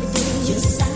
You're You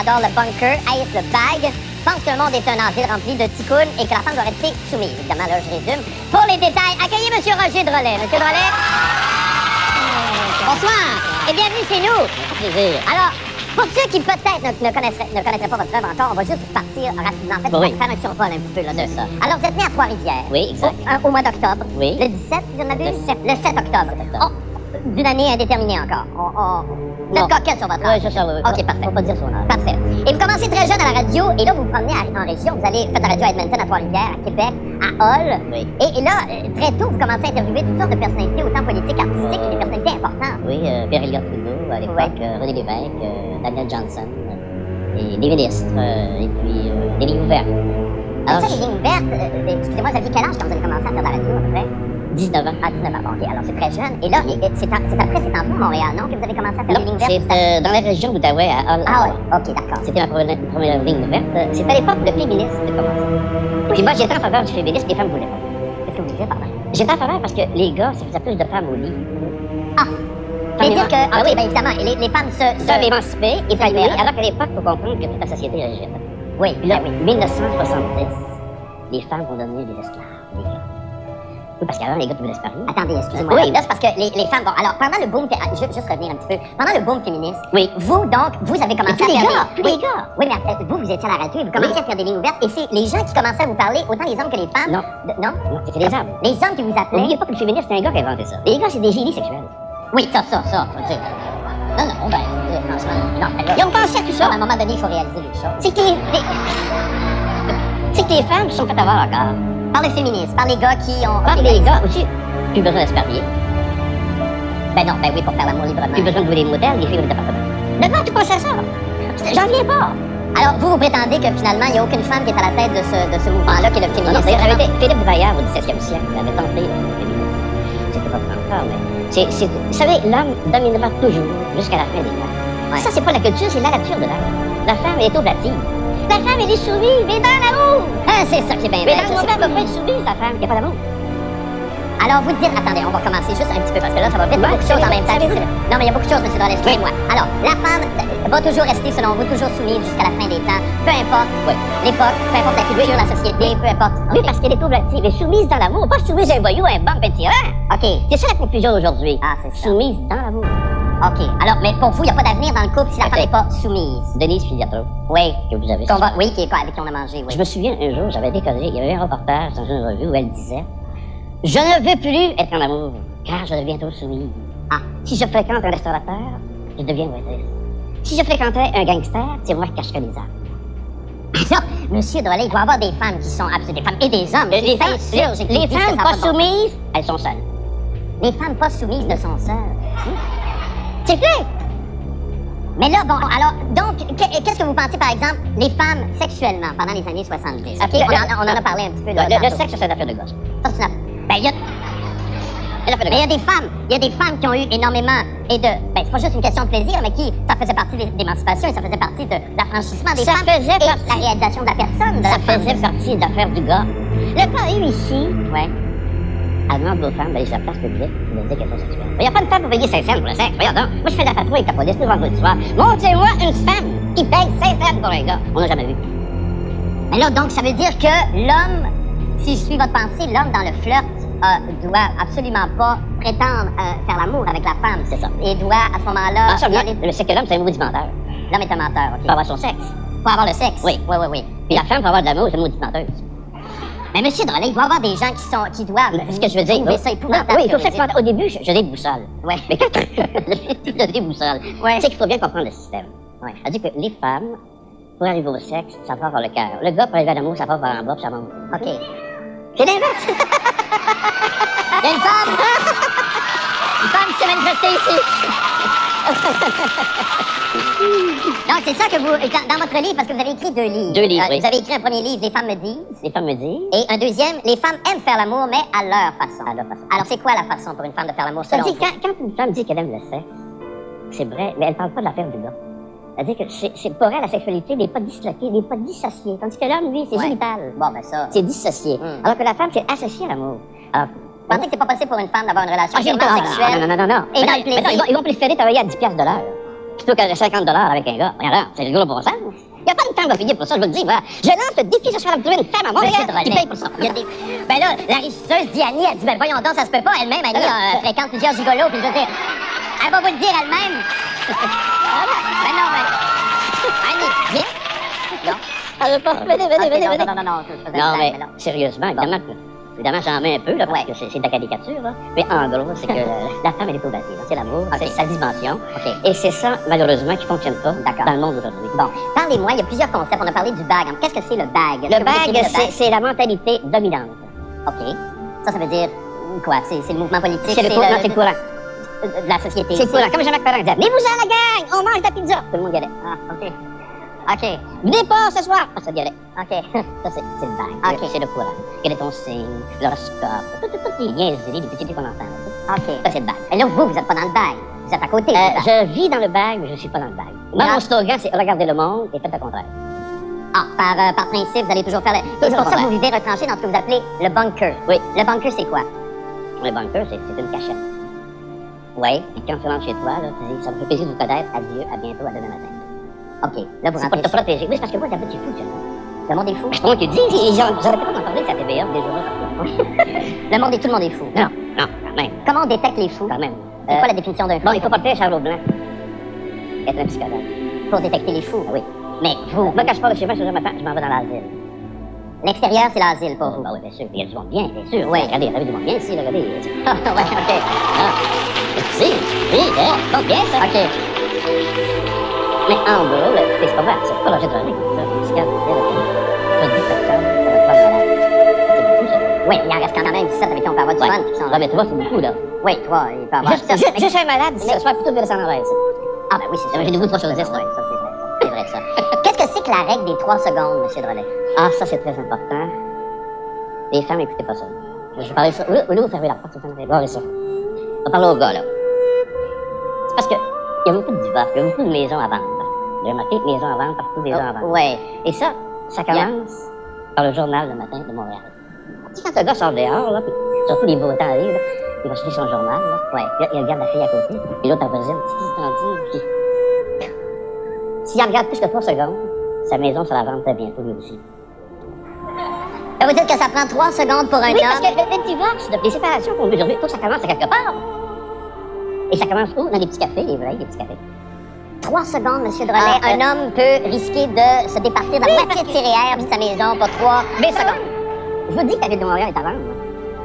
adorent le bunker, haïssent le bag, pensent que le monde est un asile rempli de ticounes et que la femme doit rester soumise. Évidemment, là, je résume. Pour les détails, accueillez M. Roger Drolet. Monsieur Drolet. Bonsoir et bienvenue chez nous. plaisir. Alors, pour ceux qui peut-être ne, ne ne connaîtraient pas votre œuvre encore, on va juste partir rapidement. En fait, on Oui. va faire un survol un petit peu là, de ça. Alors, vous êtes né à Trois-Rivières. Oui, exact. Au, au mois d'octobre. Oui. Le 17, si je? Le 7. Le 7 octobre. octobre. Oh, D'une année indéterminée encore. On, on... Vous êtes coquette sur votre Oui, âge. c'est ça, oui. oui. OK, parfait. Faut pas dire son âge. Et vous commencez très jeune à la radio, et là, vous vous promenez à- en région. Vous allez faire la radio à Edmonton, à Trois-Rivières, à Québec, à Hull. Oui. Et, et là, euh, très tôt, vous commencez à interviewer toutes sortes de personnalités, autant politiques, artistiques, que des personnalités importantes. Oui, euh, Pierre Elliott Trudeau à l'époque, euh, René Lévesque, euh, Daniel Johnson, et des ministres, et puis des lignes ouvertes. Alors, ça, les lignes vertes, euh, excusez-moi, vous aviez quel âge quand vous avez commencé à faire de la radio, à peu près? 19 ans. Ah, 19 ans, bon, OK. Alors, c'est très jeune. Et là, et- et c'est c'est après, c'est en à Montréal, non, que vous avez commencé à faire Non, les lignes vertes? c'est euh, dans la région d'Outaouais, à. Ah oui, OK, d'accord. C'était ma première, première ligne ouverte. Euh, C'était à l'époque où le féminisme a commencé. Puis moi, j'étais en faveur du féminisme, les femmes voulaient pas. Qu'est-ce que vous disiez par là? J'étais en faveur parce que les gars, ça faisait plus de femmes au lit. Ah! Veut dire que, ah oui, oui. bien évidemment, et les, les femmes se... Ça épanouies, libère. alors qu'à l'époque, il faut comprendre que toute la société est rigide. Oui, là, ben oui. 1970, les femmes vont devenir des esclaves, les gars. Oui, parce qu'avant, les gars, tu voulaient se marier. Attendez, excusez-moi. Oui. Là, c'est parce que les, les femmes... Bon, alors, pendant le boom... Je veux juste revenir un petit peu. Pendant le boom féministe, Oui. vous, donc, vous avez commencé à les faire gars, des... tous les gars. Oui, mais euh, vous, vous étiez à la radio et vous commencez Oui. à faire des lignes ouvertes. Et c'est les gens qui commençaient à vous parler, autant les hommes que les femmes. Non. De- non? Non, c'était les hommes. Les hommes qui vous appelaient. N'oubliez pas que le féministe, c'est un gars qui a inventé ça. Les gars, c'est des génies sexuels. Oui, ça, ça, ça, faut dire. Non, non, ben, dire, franchement, non, Ils ont pensé à tout ça. à un moment donné, il faut réaliser les choses. C'est que les, c'est que les femmes sont fait avoir encore. Par le féminisme, par les gars qui ont... Par les gars aussi, plus besoin de se marier, Ben non, ben oui, pour faire l'amour librement. plus besoin de louer des motels, des filles département. Maintenant, tu penses à ça? J'en viens pas. Alors, vous, vous prétendez que finalement, il n'y a aucune femme qui est à la tête de ce, de ce mouvement-là, qui est le Non, non, féminisme. j'avais été Philippe Braillard au XVIIe siècle, il avait tenté le féminisme. C'était pas encore, mais c'est, c'est, vous savez, l'homme dominera toujours jusqu'à la fin des temps. Ouais. Ça, c'est pas la culture, c'est la nature de l'homme. La femme, est oblative. La femme, elle est soumise, mais dans l'amour. Ah, c'est ça qui est bien Mais dans sais monde, elle pas être soumise, la femme, il n'y a pas d'amour. Alors, vous dites, attendez, on va commencer juste un petit peu, parce que là, ça va vite, il y a Ouais, beaucoup de choses en même temps. Non, mais il y a beaucoup de choses, M. Drolet, excusez-moi. Alors, la femme euh, va toujours rester, selon vous, toujours soumise jusqu'à la fin des temps, peu importe l'époque, peu importe la culture, la société, peu importe. Oui, parce qu'elle est elle est soumise dans l'amour, pas soumise à un voyou, à un bump, un tyran. OK, C'est ça la confusion aujourd'hui. Ah, c'est ça. Soumise dans l'amour. OK. Alors, mais pour vous, il n'y a pas d'avenir dans le couple si la femme n'est pas soumise. Denise Filiatro, Oui. que vous avez Qu'on va- oui, qui est quoi, avec qui on a mangé, oui. Je me souviens un jour, j'avais décollé, il y avait un reportage dans une revue où elle disait Je ne veux plus être en amour, car je deviens trop soumise. Ah. Si je fréquente un restaurateur, je deviens maîtresse. Si je fréquentais un gangster, c'est moi qui cacherais les armes. Alors, Monsieur Drolet, il doit y avoir des femmes qui sont absolument des femmes et des hommes. Les, C'est femmes, les, les femmes pas soumises, elles sont seules. Les femmes pas soumises ne sont seules. C'est clair Mais là, bon, alors, donc, que- qu'est-ce que vous pensez, par exemple, les femmes sexuellement pendant les années 70? OK, Le- on, en, on en a parlé un petit peu, là. Le, le sexe, c'est une affaire de gosse. Ça, c'est Ben, il y a... Mais il y a des femmes, il y a des femmes qui ont eu énormément et de, ben c'est pas juste une question de plaisir, mais qui, ça faisait partie de d'émancipation et ça faisait partie de l'affranchissement des Ça femmes faisait et partie- la réalisation de la personne. De Ça faisait partie de l'affaire du gars. Le cas eu ici, Ouais. Demande aux femmes d'aller sur la place publique de dire qu'elles sont sexuelles. Il n'y a pas de femme pour payer 5 cents pour le sexe. Voyons donc. Moi, je fais de la patrouille avec la police le vendredi soir. Montrez-moi une femme qui paye 5 cents pour un gars. On n'a jamais vu. Mais là, donc, ça veut dire que l'homme, si je suis votre pensée, l'homme dans le flirt euh, doit absolument pas prétendre euh, faire l'amour avec la femme. C'est ça. Et doit, à ce moment-là, Ah, aller- le- c'est que l'homme, c'est un maudit menteur. l'homme est un menteur, OK. Pour avoir son sexe. Pour avoir le sexe. Oui. Oui, oui, oui. Puis la femme, pour avoir de l'amour, c'est une maudite menteuse. Mais monsieur Drolet, il doit y avoir des gens qui sont, qui doivent. Mais Ce que je veux dire. non, ça épouvantable. oui, il faut faire. Au début, je, je déboussole. Ouais. Mais quand je déboussole, Ouais. c'est qu'il faut bien comprendre le système. Ouais. C'est-à-dire que les femmes, pour arriver au sexe, ça passe par le cœur. Le gars, pour arriver à l'amour, ça passe par en bas, puis ça monte. OK. C'est l'inverse. Il y a une femme! une femme qui s'est manifestée ici. Donc, c'est ça que vous, dans, dans votre livre, parce que vous avez écrit deux livres. Deux livres, Euh, oui. Vous avez écrit un premier livre, Les femmes me disent, Les femmes me disent. et un deuxième, Les femmes aiment faire l'amour, mais à leur façon. À leur façon. Alors, c'est quoi la façon pour une femme de faire l'amour selon C'est-à-dire, vous? quand, quand une femme dit qu'elle aime le sexe, c'est vrai, mais elle parle pas de l'affaire du gars. C'est-à-dire que c'est, pour elle, la sexualité n'est pas disloquée, n'est pas dissociée. Tandis que l'homme, lui, c'est Ouais. génital. Bon, ben ça. C'est dissocié. Mm. Alors que la femme, c'est associée à l'amour. Alors, pensez que c'est pas possible pour une femme d'avoir une relation Ah, j'ai purement non, sexuelle? non, non, non, non. Et dans non, le plaisir. non, ils, vont, ils vont préférer travailler à 10 piastres de l'heure plutôt que 50 avec un gars. Regarde, c'est gros bon sens. Il n'y a pas de temps de payer pour ça, je vous le dis. Voilà. Je lance le défi soir de trouver une femme à Montréal Monsieur qui paye pour ça. il y a des... Ben là, la régisseuse dit Annie, elle dit, ben voyons donc, ça se peut pas. Elle-même, Annie, Euh, euh, fréquente plusieurs gigolos, puis je veux dire, elle va vous le dire elle-même. ben non, ben... Annie, viens. Non. Ah, je pense, venez, venez, venez, non, venez. non, non, non, je faisais une Non, blague, mais mais non. sérieusement, évidemment, que- évidemment, j'en mets un peu, là, parce Ouais. que c'est de la caricature, là. Mais en gros, c'est que la femme, elle est au. C'est l'amour, c'est sa dimension. Et c'est ça, malheureusement, qui fonctionne pas dans le monde d'aujourd'hui. Bon, parlez-moi, il y a plusieurs concepts. On a parlé du bag. Qu'est-ce que c'est le bag? Le bag, c'est la mentalité dominante. OK. Ça, ça veut dire quoi? C'est le mouvement politique? C'est le courant, le courant. de la société. C'est le courant. Comme Jean-Marc Parent disait, mais vous à la gang, on mange de la pizza. Tout le monde y allait. Ah, OK. OK. Venez pas ce soir. Ça allait. OK. Ça, c'est le bag. Ok. C'est le courant. Quel est ton signe, l'horoscope, tout- tout- toutes les niaiseries, les petits qu'on entend. OK. Ça, c'est le bag. Et là, vous, vous êtes pas dans le bag. Vous êtes à côté. Euh, je vis dans le bag, mais je suis pas dans le bag. Moi, mon slogan, c'est regardez le monde et faites le contraire. Ah, par, euh, par principe, vous allez toujours faire le... C'est pour ça que vous vivez retranché dans ce que vous appelez le bunker. Oui. Le bunker, c'est quoi? Le bunker, c'est c'est une cachette. Oui, et quand tu rentres chez toi, là, tu dis, ça me fait plaisir de vous connaître, adieu, à bientôt, à demain matin. OK. Là, vous C'est pour te protéger. Oui, c'est parce que moi, d'habitude, je tu vois. Le monde est fou. Moi qui le dis, j'aurais pas d'en parler, ça TVA, des journaux partout. Le monde est tout le monde est fou. Non, non, quand même, Comment on détecte les fous? quand même. C'est Euh, quoi la définition d'un fou? Bon, il faut porter un charlot blanc. Être un psychologue. Pour détecter les fous. Ah oui. Mais vous, Moi, quand je pars de chez moi, je je m'en vais dans l'asile. l'extérieur, c'est l'asile pour vous. Bah oui, bien sûr. Il y a du monde bien, bien sûr. Ouais. Regardez, a du monde bien ici, regardez. Ah, ouais, OK. Ah, si, oui, hein, bon, bien ça. OK. Mais en gros, c'est pas vrai, c'est pas l'objet de la règle. C'est ça. Oui, il en reste quand même 17 avec qui on peut avoir du Ouais. fun. Ah, mais tu vois, c'est beaucoup, là. Oui, toi, il peut avoir Juste, juste, juste un malade, ce soir, plutôt que de s'en envers. Ah, ben oui, c'est ça. J'ai de 3 sur 10, Oui, ça, c'est vrai. C'est vrai, ça. Qu'est-ce que c'est que la règle des 3 secondes, M. Drolet? Ah, ça, c'est très important. Les femmes, écoutez pas ça. Je vais parler ça. Oui, oui, vous fermez la porte, vous fermez ça. On va parler aux gars, là. C'est parce que il y a beaucoup de divorces, il y a beaucoup de maisons à vendre. J'ai remarqué, maisons à vendre, partout, maisons à vendre. Oui. Et ça, ça commence par le journal le matin de Montréal. Tu sais, quand un gars sort dehors, là, puis surtout les beaux temps arrivent, là, il va chercher son journal, là, ouais, il, il regarde la fille à côté, puis l'autre en voisine, tu sais, que puis... S'il en regarde plus que 3 secondes, sa maison sera vendre très bientôt, lui aussi. Ça veut dire que ça prend 3 secondes pour un Oui, parce homme. que le, divorce, les séparations qu'on aujourd'hui, tout ça commence à quelque part. Et ça commence où? Dans les petits cafés, les vrais, les petits cafés. 3 secondes, M. Drolet. Ah, un homme peut risquer de se départir de la moitié de ses de sa maison pour 3 Mais secondes. je vous dis que la ville de Montréal est à vendre.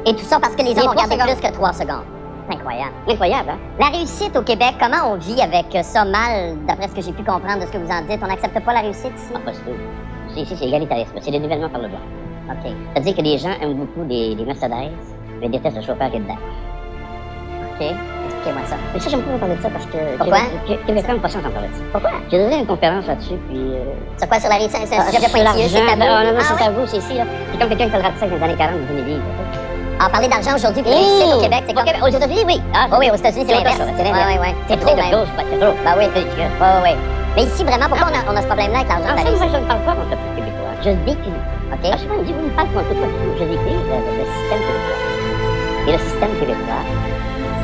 Et tout ça parce que les hommes trois secondes. plus que 3 secondes. Incroyable. Incroyable, hein? La réussite au Québec, comment on vit avec ça mal, d'après ce que j'ai pu comprendre de ce que vous en dites? On n'accepte pas la réussite ici? Ah, pas du tout. C'est- Ici, c'est égalitarisme. C'est le nivellement par le bas. OK. C'est-à-dire que les gens aiment beaucoup les, les Mercedes, mais détestent le chauffeur qui est dedans. OK. Expliquez-moi ça. Mais ça, j'aime pas parler de ça parce que... Pourquoi? Québec- Québécois n'ont pas d'en parler de ça. Pourquoi? J'ai donné une conférence là-dessus, puis... Euh, C'est quoi? Sur la réussite? C'est un ah, sujet pointilleux, c'est tabou? Non, non, non, Ah, c'est tabou, c'est ici, là. C'est comme quelqu'un qui fait le ratissage dans les années 40 ou 2000 livres. Ah, parler d'argent aujourd'hui, puis réussite au Québec, c'est. Québec- Aux États-Unis, oui. Ah, oui, aux États-Unis, c'est l'inverse. C'est l'inverse. ouais, ouais. C'est trop, de doses, c'est trop. Bah oui. C'est ridicule. Ouais, ouais. Mais ici, vraiment, pourquoi on a, ce problème-là avec l'argent? Ah, ça, moi, je ne parle pas, mon peuple québécois. Je décris. OK? Ah, on me dit, vous me parlez, moi, du tout. Je décris le, le- le système québécois. Et le système québécois,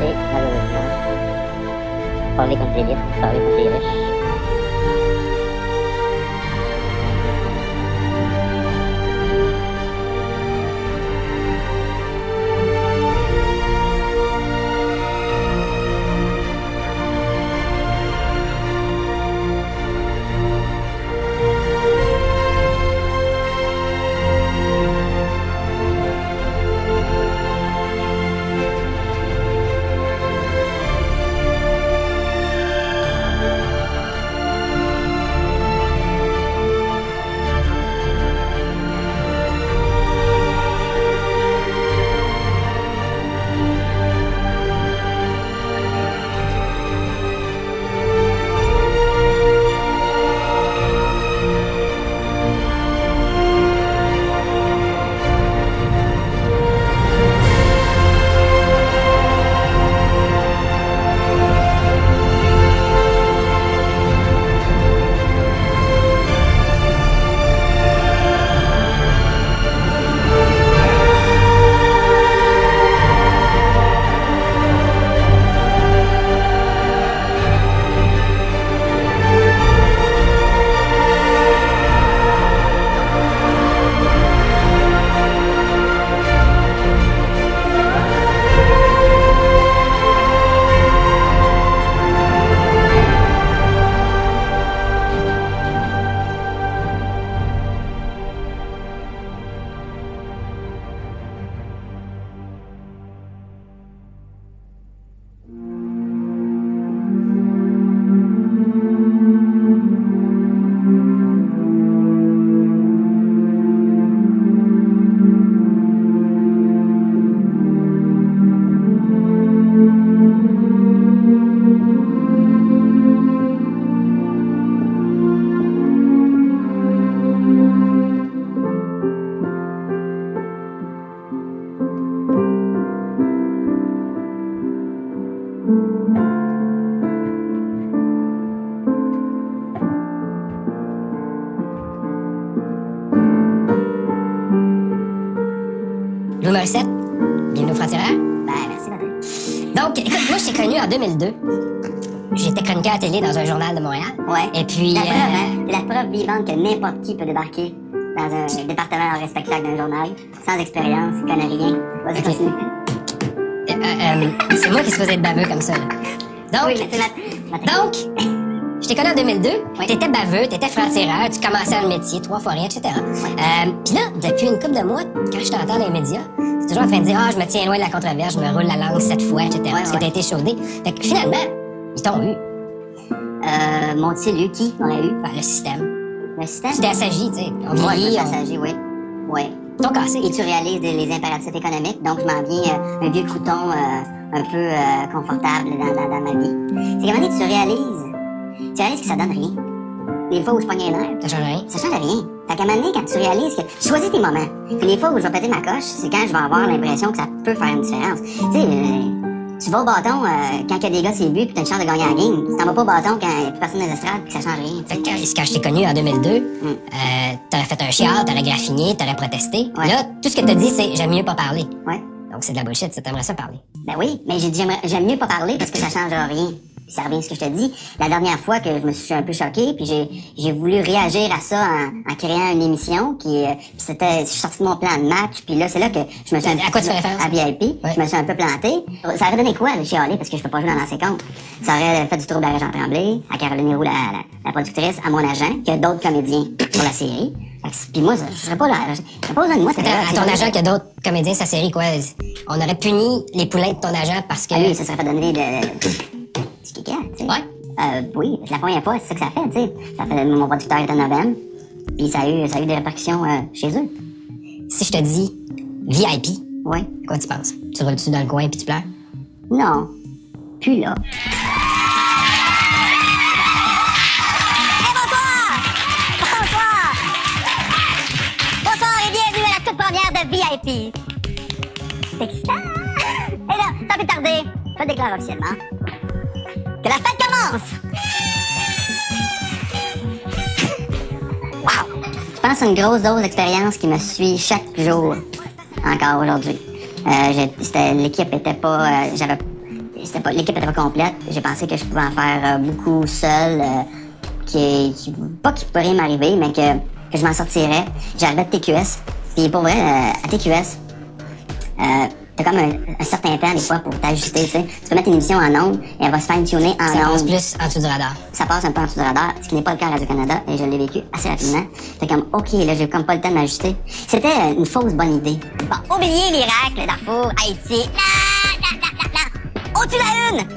c'est malheureusement parler contre les riches, parler contre les riches. 2002. J'étais chroniqueur à télé dans un journal de Montréal. Ouais. Et puis... La euh, preuve, hein? C'est la preuve vivante que n'importe qui peut débarquer dans un département respectable d'un journal, sans expérience, il connaît rien. Vas-y, continue. euh, euh, c'est moi qui se faisais être baveux comme ça. là. Donc, Oui, la- donc, je t'ai connu en 2002. Oui. T'étais baveux, t'étais franc-tireur, tu commençais le métier, trois fois rien, etc. Euh, Puis là, depuis une couple de mois, quand je t'entends dans les médias, t'es toujours en train de dire « Ah, je me tiens loin de la controverse, je me roule la langue sept fois, etc. parce que t'as été chaudé. Fait que finalement, ils t'ont eu. Euh, m'ont-ils eu? Qui? M'aurait eu? Ben, le système. Le système? Tu t'es assagi, tu sais. On vieillit, on... assagi, oui. Oui. T'ont cassé. Et tu réalises les, impératifs économiques, donc je m'en viens euh, un vieux crouton euh, un peu euh, confortable dans, dans, dans ma vie. C'est un moment donné, tu réalises, tu réalises que ça donne rien. Les fois où je un nerf, Ça change rien. ça change rien. Fait qu'à un moment donné, quand tu réalises que choisis tes moments, puis les fois où je vais péter ma coche, c'est quand je vais avoir l'impression que ça peut faire une différence. Tu sais, euh, tu vas au bâton euh, quand il y a des gars sur le but puis t'as une chance de gagner la game. Tu t'en vas pas au bâton quand il n'y a plus personne dans les estrades puis que ça change rien. Fait que quand, quand je t'ai connu en 2002, Mm. euh, t'aurais fait un chiard, t'aurais graffiné, t'aurais protesté. Ouais. Là, tout ce que t'as dit, c'est j'aime mieux pas parler. Ouais. Donc c'est de la bullshit, ça t'aimerais ça parler. Ben oui, mais j'ai dit j'aimerais- j'aime mieux pas parler parce que ça changera rien. Ça revient à ce que je te dis. La dernière fois que je me suis un peu choqué, puis j'ai j'ai voulu réagir à ça en, en créant une émission qui euh, puis c'était je suis sorti de mon plan de match, puis là c'est là que je me suis À quoi tu fais référence? à VIP, Ouais. je me suis un peu planté. Ça aurait donné quoi de chialer parce que je peux pas jouer dans l'ancien compte. Ça aurait fait du trouble à Jean Tremblay, à Caroline Héroux, la, la, la productrice, à mon agent, a d'autres comédiens sur la série. Que Puis moi, je serais pas là, je serais pas besoin de moi. Attends, là, à ton agent, a d'autres comédiens, sa série, quoi? On aurait puni les poulains de ton agent parce que. Ah oui, ça serait fait donner de... Caca, tu sais. Ouais. Euh, oui, c'est la première fois, c'est ça que ça fait, tu sais. Ça fait, mon producteur était novembre, puis ça a eu, ça a eu des répercussions euh, chez eux. Si je te dis VIP, Oui. quoi tu penses? Tu roules-tu dans le coin puis tu pleures? Non. Plus là. Bonsoir! Bonsoir et bienvenue à la toute première de VIP. C'est excitant! Et là, sans plus tarder, je déclare officiellement que la fête commence! Je pense à une grosse dose d'expérience qui me suit chaque jour, encore aujourd'hui. Euh, l'équipe était pas, euh, j'avais, l'équipe était pas complète. J'ai pensé que je pouvais en faire euh, beaucoup seul, qui, qui, pas qu'il pourrait m'arriver, mais que, je m'en sortirais. J'arrivais de TQS. Puis pour vrai, à TQS, t'as comme un, un certain temps des fois pour t'ajuster, tu sais. Tu peux mettre une émission en ondes et elle va se fine-tuner en Ça passe ondes plus en dessous du radar. ça passe un peu en dessous du radar, ce qui n'est pas le cas à Radio-Canada, et je l'ai vécu assez rapidement. Fait comme, OK, là, j'ai comme pas le temps de m'ajuster. C'était une fausse bonne idée. Bon, oubliez l'Irak, le Darfour, Haïti. La. Au-dessus de la une,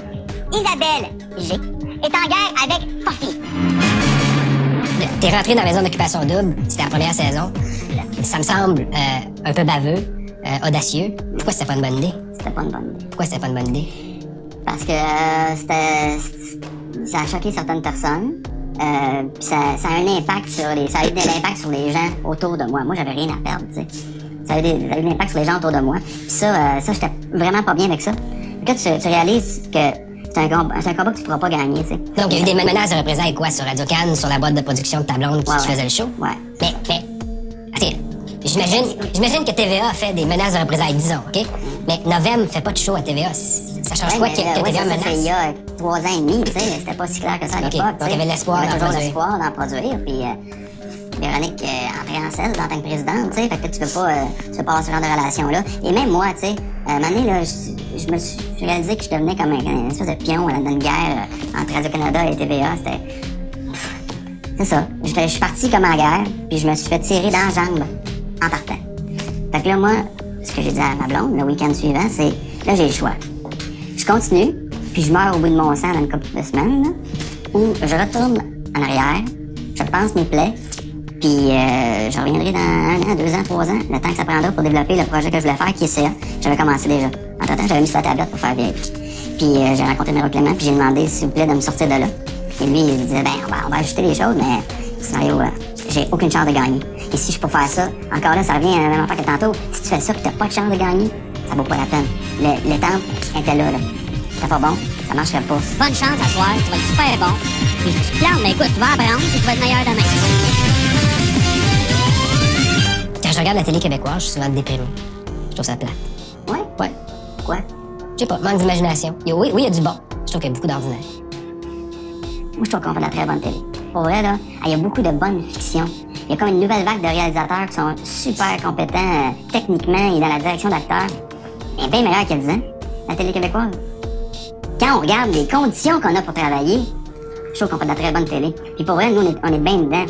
Isabelle G est en guerre avec Poppy. T'es rentré dans la maison d'occupation double, c'était la première saison. Ça me semble euh, un peu baveux, euh, audacieux. Pourquoi c'était pas une bonne idée? C'était pas une bonne idée. Pourquoi c'était pas une bonne idée? Parce que euh, c'était... Ça a choqué certaines personnes. Euh, ça, ça a un impact sur les... Ça a eu de l'impact sur les gens autour de moi. Moi, j'avais rien à perdre, tu sais. Ça a eu, de l'impact sur les gens autour de moi. Puis ça, euh, ça, j'étais vraiment pas bien avec ça. Puis là, tu, tu réalises que c'est un, combat, c'est un combat que tu pourras pas gagner, tu sais. Donc, il y a eu des menaces de représailles, quoi, sur Radio Cannes, sur la boîte de production de ta blonde qui, Ouais, qui faisait le show? Ouais. Mais, mais, j'imagine, j'imagine que TVA fait des menaces de représailles, disons, OK? Mais Novem fait pas de show à TVA. Ça change Ouais, quoi que, euh, que ouais, TVA ça, ça, c'est il y menace? a trois ans et demi, tu sais, c'était pas si clair que ça à l'époque. donc il y avait l'espoir Il y avait d'en produire. l'espoir d'en produire, puis euh, Véronique euh, entrait en selle en tant que présidente, tu sais, fait que tu peux pas, euh, tu peux pas avoir ce genre de relation-là. Et même moi, tu sais, euh, à un moment donné, là, je, je me suis réalisé que je devenais comme un, une espèce de pion dans une guerre euh, entre Radio-Canada et TVA, c'était... C'est ça. Je, je suis parti comme en guerre, puis je me suis fait tirer dans la jambe en partant. Fait que là, moi, ce que j'ai dit à ma blonde le week-end suivant, c'est là, j'ai le choix. Je continue, puis je meurs au bout de mon sang dans une couple de semaines, là, ou je retourne en arrière, je pense mes plaies, puis euh, je reviendrai dans un an, deux ans, trois ans, le temps que ça prendra pour développer le projet que je voulais faire, qui est CA. J'avais commencé déjà. Entre temps, j'avais mis sur la tablette pour faire bien. Puis euh, j'ai rencontré Nero Clément, puis j'ai demandé, s'il vous plaît, de me sortir de là. Et lui, il disait, ben, on va, on va ajuster les choses, mais sérieux, euh, j'ai aucune chance de gagner. Et si je peux faire ça, encore là, ça revient à la même affaire que tantôt. Si tu fais ça, puis t'as pas de chance de gagner, ça vaut pas la peine. Le- L'étampe était là, là. C'était pas bon, ça marcherait pas. Bonne chance à soir, tu vas être super bon. Puis tu te plantes, mais écoute, tu vas apprendre, puis tu vas être meilleur demain. Quand je regarde la télé québécoise, je suis souvent déprimé. Je trouve ça plate. Ouais? Ouais. Quoi? Je sais pas, manque d'imagination. Oui, oui, il y a du bon. Je trouve qu'il y a beaucoup d'ordinaire. Moi, je trouve qu'on fait de la très bonne télé. Pour vrai, là, il y a beaucoup de bonnes fictions. Il y a comme une nouvelle vague de réalisateurs qui sont super compétents euh, techniquement et dans la direction d'acteurs. Et bien meilleurs qu'il y a 10 ans, la télé québécoise. Quand on regarde les conditions qu'on a pour travailler, je trouve qu'on fait de la très bonne télé. Puis pour vrai, nous, on est, bien dedans.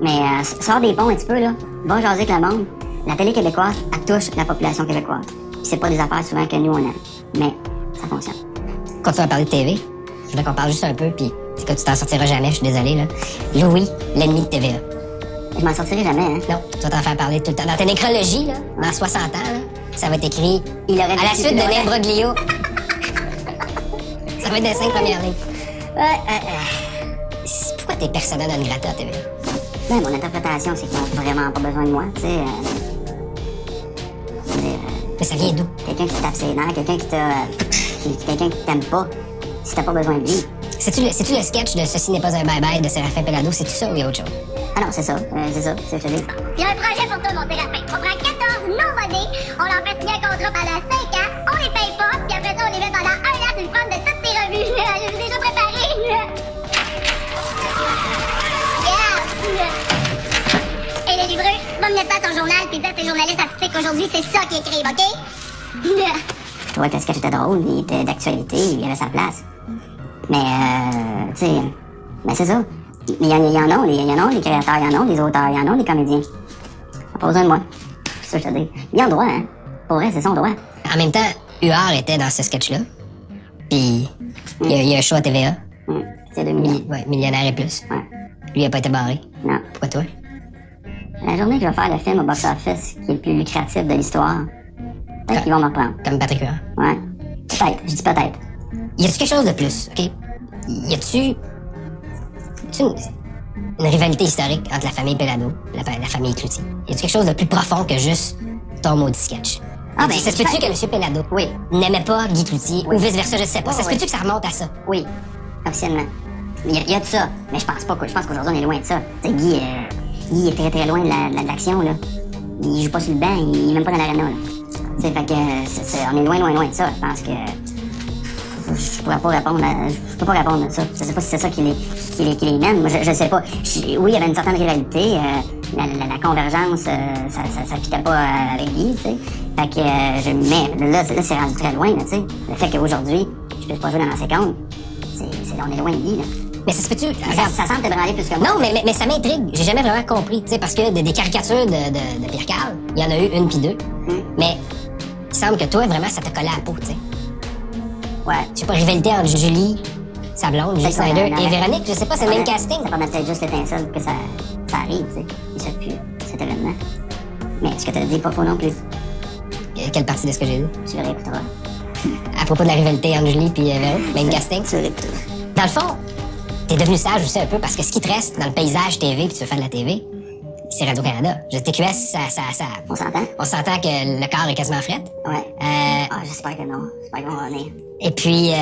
Mais euh, sors des ponts un petit peu, là. Va jaser avec le monde. La télé québécoise, elle touche la population québécoise. Puis c'est pas des affaires souvent que nous, on aime. Mais ça fonctionne. Continue à parler de TV. Je voudrais qu'on parle juste un peu, puis que tu t'en sortiras jamais, je suis désolé, là. Louis, l'ennemi de TVA. Je m'en sortirai jamais, hein. Non, tu vas t'en faire parler tout le temps. Dans ta nécrologie, là, dans 60 ans, là, ça va être écrit Il aurait à la suite de plus Nembroglio. ça va être des cinq premières lignes. Ouais. C'est- Pourquoi t'es persona non grata à TVA? Ben, mon interprétation, c'est qu'ils n'ont vraiment pas besoin de moi, tu sais. euh, euh, Mais ça vient d'où? quelqu'un qui tape ses nerfs, quelqu'un qui t'a. euh, quelqu'un qui t'aime pas, si t'as pas besoin de lui. C'est-tu le, c'est-tu le sketch de Ceci n'est pas un bye-bye de Séraphin Pelado? C'est tout ça ou il y a autre chose? Ah non, c'est ça, euh, c'est ça, c'est dis. Il y a un projet pour toi, mon Séraphin. On prend 14 non-modés, on leur fait signer un contrat pendant 5 ans, on les paye pas, puis après ça, on les met pendant un an sur le front de toutes tes revues. Je vous ai déjà préparé. Regarde. Et le livreux va me mettre ça à son journal, puis dire à ses journalistes artistiques qu'aujourd'hui, c'est ça qui écrivent, OK? Je trouvais que le sketch était drôle, il était d'actualité, il avait sa place. Mais, euh, tu sais, ben c'est ça. Mais il y, y en a, il y en a, les créateurs, il y en a, les auteurs, il y en a, les comédiens. Pas besoin de moi. C'est ça je te dis. Il y a un droit, hein. Pour vrai, c'est son droit. En même temps, Huard était dans ce sketch-là. Puis, il y, a- il y a un show à TVA. Hum, C'est 2 millions. Mi- ouais, millionnaire et plus. Ouais. Lui, il a pas été barré. Non. Pourquoi toi? La journée que je vais faire le film au box-office qui est le plus lucratif de l'histoire, peut-être qu'ils vont me reprendre. Comme Patrick Huard. Ouais. Peut-être. Je dis peut-être. Y a-tu quelque chose de plus, OK? Y a-tu... une, une rivalité historique entre la famille Pelado et la, la famille Cloutier? Y a-tu quelque chose de plus profond que juste ton maudit sketch? Ah, ben, ça se peut-tu que M. Pelado Oui. n'aimait pas Guy Cloutier Oui. ou vice-versa, je sais pas. Oui, ça se oui. peut-tu que ça remonte à ça? Oui. Officiellement. Il y, a, il y a de ça. Mais je pense pas que. Je pense qu'aujourd'hui, on est loin de ça. Guy, euh, Guy est très très loin de la- de la- de l'action, là. Il joue pas sur le banc, il est même pas dans l'arena, là. Fait que. euh, c'est- c'est- on est loin, loin, loin de ça. Je pense que. Je pourrais pas répondre à. Je peux pas répondre à ça. Je sais pas si c'est ça qui les, qui les, qui les mène. Moi, je, je sais pas. Je- oui, il y avait une certaine rivalité. euh, la, la- la convergence, euh, ça, ça, ça fitait pas euh, avec Guy, tu sais. Fait que. euh, je, mais là, c'est- là, c'est rendu très loin, tu sais. Le fait qu'aujourd'hui, je puisse pas jouer dans la séquence, c'est, on est loin de Guy, là. Mais ça se peut-tu... Ça, ça semble te plus que moi. Non, mais, mais, mais ça m'intrigue. J'ai jamais vraiment compris, tu sais, parce que des, des caricatures de, de, de Pierre Carl, il y en a eu une puis deux. Hmm. Mais il semble que toi, vraiment, ça te collait à la peau, tu sais. Ouais. Je sais pas, rivalité entre Julie, sa blonde, Julie Snyder, et Véronique, je sais pas, c'est le même casting. Ça permet peut-être juste l'étincelle que ça, ça arrive, tu sais. Il se plus cet événement. Mais ce que t'as dit est pas faux non plus? Quelle partie de ce que j'ai dit? Tu le réécouteras. À propos de la rivalité entre Julie et Véronique, même casting. Tu réécouteras. Dans le fond, t'es devenu sage aussi un peu parce que ce qui te reste dans le paysage TV puis tu veux faire de la TV, c'est Radio-Canada. Je TQS, ça, ça, ça... On s'entend? On s'entend que le corps est quasiment fret. Ouais. Euh, Ah, j'espère que non. J'espère qu'on va venir. et puis, euh,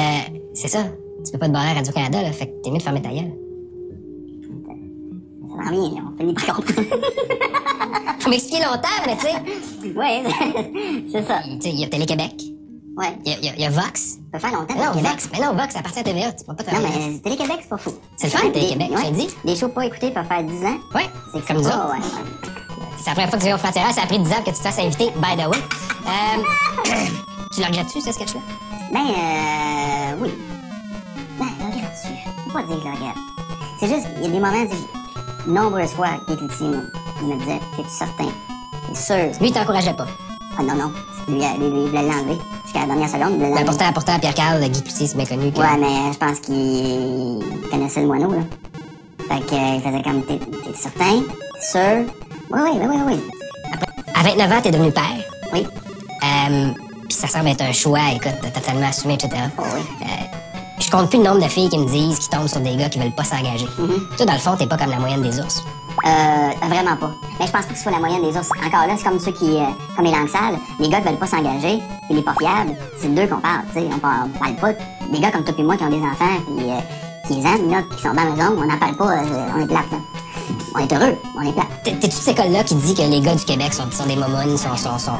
c'est ça. Tu peux pas te barrer à Radio-Canada, là, fait que t'es mieux de fermer ta gueule. Ça s'en vient, on finit par contre. Faut m'expliquer longtemps, mais tu sais, ouais, c'est ça. tu sais, il y a Télé-Québec, Ouais. il y y y a Vox? Ça peut faire longtemps. Non. Vox, mais non, Vox, ça appartient à TVA, tu peux pas Non, travailler. mais Télé-Québec, c'est pas fou. C'est le fun, Télé-Québec, je ouais. te le dis. Des shows pas écoutés peuvent faire 10 ans. Ouais, C'est comme ça, ouais. ouais. C'est la première fois que tu viens au Frontières, ça a pris 10 ans que tu te fasses inviter, by the way. Euh, tu le regrettes-tu, ce sketch-là? Ben, euh, oui. Ben, je regrette dessus. Je peux pas dire que je regrette. C'est juste, il y a des moments, nombreuses fois, Luthier me, il me disait, t'es certain, t'es sûr. Lui, il t'encourageait pas. Ah non, non, lui, lui, lui, il voulait l'enlever. Jusqu'à la dernière seconde, il voulait pourtant, pourtant, Pierre-Carl, Guy Cloutier, c'est bien connu. que- Ouais, mais je pense qu'il connaissait le moineau, là. Fait que, euh, il faisait comme, t'es t'es certain, sûr. Oui, oui, oui, oui, oui. À 29 ans, t'es devenu père. Oui. Euh, Puis ça semble être un choix, écoute, totalement assumé, etc. Oh, oui. Euh, je compte plus le nombre de filles qui me disent qu'ils tombent sur des gars qui veulent pas s'engager. Mm-hmm. Toi, dans le fond, t'es pas comme la moyenne des ours. Euh, vraiment pas. Mais je pense pas que ce soit la moyenne des ours. Encore là, c'est comme ceux qui, euh, comme les langues sales, les gars qui veulent pas s'engager, puis les pas fiables, c'est d'eux qu'on parle, tu sais. On parle, pas des gars comme toi et moi qui ont des enfants, puis euh, qui les aiment, là, qui sont dans la maison, on n'en parle pas, euh, on est plate, là. On est heureux, on est plat. T'es toute cette école-là qui dit que les gars du Québec sont, sont des momounes, sont, sont, sont,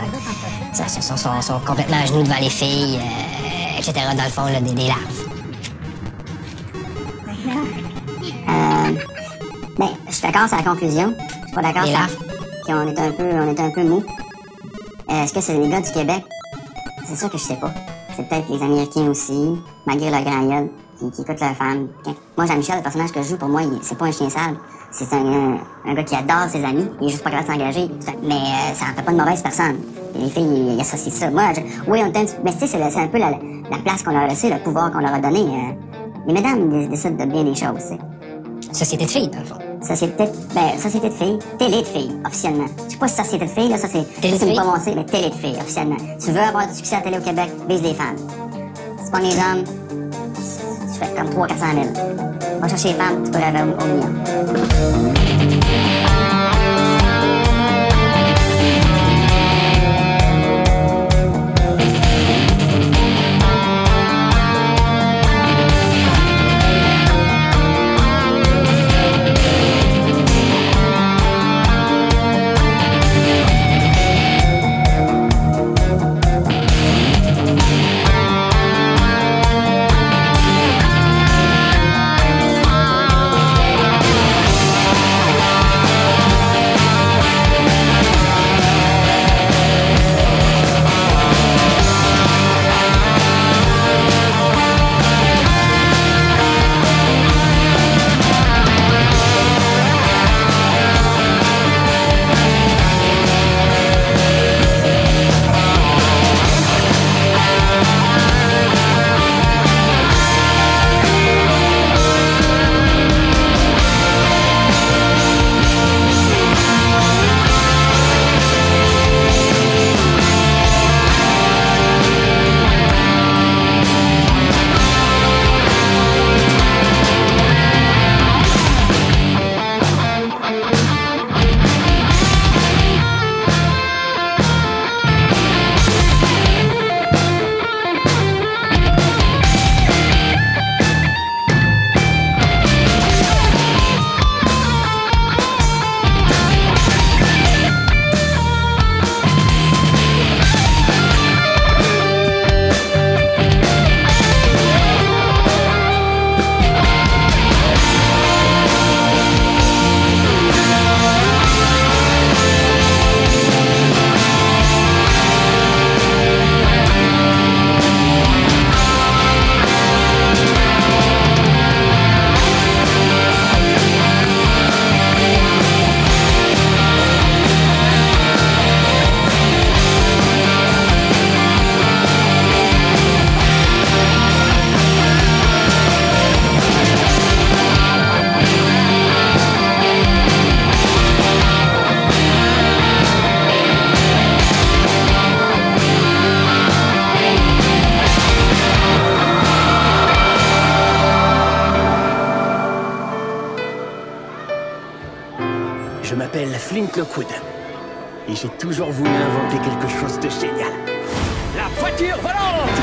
sont, sont, sont- sont- sont complètement à genoux devant les filles, euh, etc. Dans le fond, là, des, des larves. Ben, je suis d'accord sur la conclusion. Je suis pas d'accord sur qu'on est un peu, on est un peu mou. Euh, Est-ce que c'est les gars du Québec? C'est ça que je sais pas. C'est peut-être les Américains aussi, malgré leur grand gueule, qui, qui écoutent leurs femmes. Quand- Moi, Jean-Michel, le personnage que je joue, pour moi, c'est pas un chien sale. C'est un, un, gars qui adore ses amis. Il est juste pas capable de s'engager. Mais euh, ça en fait pas de mauvaise personne. Les filles, ils, associent ça. Moi, je- oui, on petit- Mais tu sais, c'est un peu la, la place qu'on leur a laissée, le pouvoir qu'on leur a donné. euh. les mesdames dé- décident de bien les choses, tu sais. Société de filles, dans le fond. Société, ben, société de filles, télé de filles, officiellement. Je sais pas si société de filles, là, ça c'est, de c'est une filles? prononcé, mais télé de filles, officiellement. Tu veux avoir du succès à la télé au Québec, vise les femmes. Si tu prends les hommes, tu fais comme 300 400 000. Va chercher les femmes, tu peux rêver au, au million. M'appelle Flint Lockwood. Et j'ai toujours voulu inventer quelque chose de génial. La voiture volante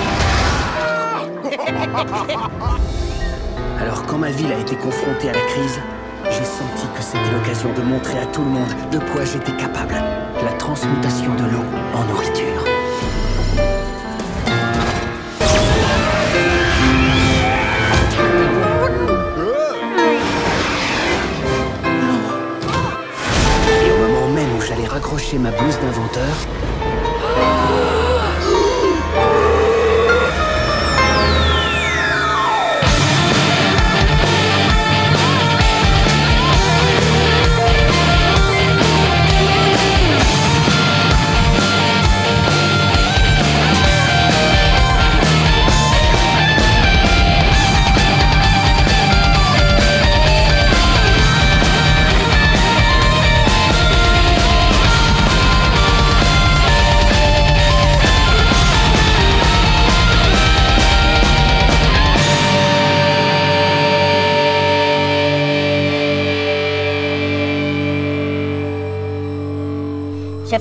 Alors quand ma ville a été confrontée à la crise, j'ai senti que c'était l'occasion de montrer à tout le monde de quoi j'étais capable. La transmutation de l'eau en nourriture. Ma blouse d'inventeur,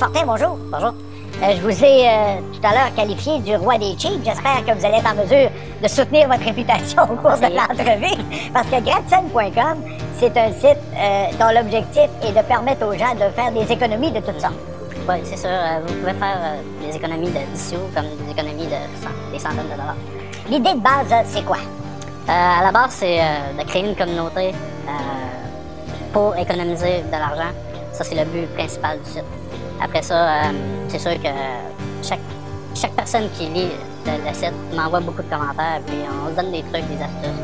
Fortin, bonjour. Bonjour. Euh, je vous ai euh, tout à l'heure qualifié du roi des cheats. J'espère que vous allez être en mesure de soutenir votre réputation au cours de l'entrevue. Parce que gratzone.com, c'est un site euh, dont l'objectif est de permettre aux gens de faire des économies de toutes sortes. Oui, c'est sûr. vous pouvez faire des économies de 10 sous comme des économies de cent- des centaines de dollars. L'idée de base, c'est quoi? À la base, c'est de créer une communauté pour économiser de l'argent. Ça, c'est le but principal du site. Après ça, euh, c'est sûr que chaque, chaque personne qui lit le, le site m'envoie beaucoup de commentaires, puis on se donne des trucs, des astuces